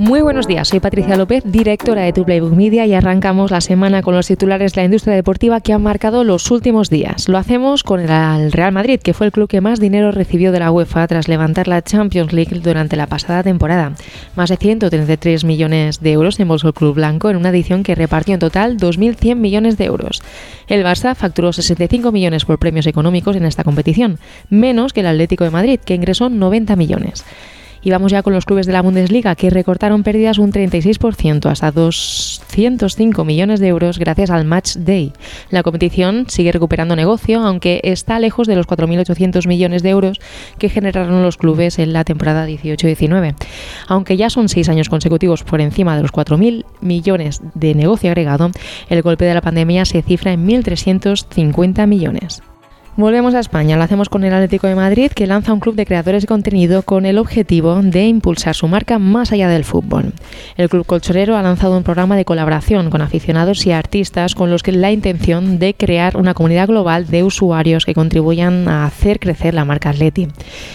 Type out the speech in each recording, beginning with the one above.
Muy buenos días, soy Patricia López, directora de Tu Playbook Media y arrancamos la semana con los titulares de la industria deportiva que han marcado los últimos días. Lo hacemos con el Real Madrid, que fue el club que más dinero recibió de la UEFA tras levantar la Champions League durante la pasada temporada. Más de 133 millones de euros embolsó el club blanco en una edición que repartió en total 2.100 millones de euros. El Barça facturó 65 millones por premios económicos en esta competición, menos que el Atlético de Madrid, que ingresó 90 millones. Y vamos ya con los clubes de la Bundesliga, que recortaron pérdidas un 36%, hasta 205 millones de euros gracias al Match Day. La competición sigue recuperando negocio, aunque está lejos de los 4.800 millones de euros que generaron los clubes en la temporada 18-19. Aunque ya son seis años consecutivos por encima de los 4.000 millones de negocio agregado, el golpe de la pandemia se cifra en 1.350 millones. Volvemos a España, lo hacemos con el Atlético de Madrid, que lanza un club de creadores de contenido con el objetivo de impulsar su marca más allá del fútbol. El club colchonero ha lanzado un programa de colaboración con aficionados y artistas con los que la intención de crear una comunidad global de usuarios que contribuyan a hacer crecer la marca Atleti.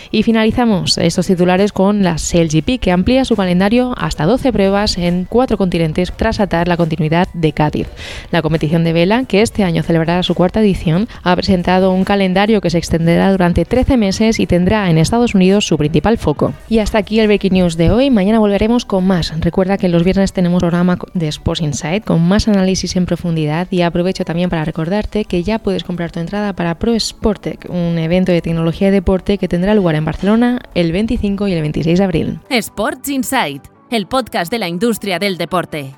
Y finalizamos estos titulares con la SailGP, que amplía su calendario hasta 12 pruebas en cuatro continentes tras atar la continuidad de Cádiz. La competición de vela, que este año celebrará su cuarta edición, ha presentado un calendario que se extenderá durante 13 meses y tendrá en Estados Unidos su principal foco. Y hasta aquí el Breaking News de hoy. Mañana volveremos con más. Recuerda que los viernes tenemos programa de Sports Insight con más análisis en profundidad y aprovecho también para recordarte que ya puedes comprar tu entrada para Pro Sportec, un evento de tecnología y deporte que tendrá lugar en Barcelona el 25 y el 26 de abril. Sports Insight, el podcast de la industria del deporte.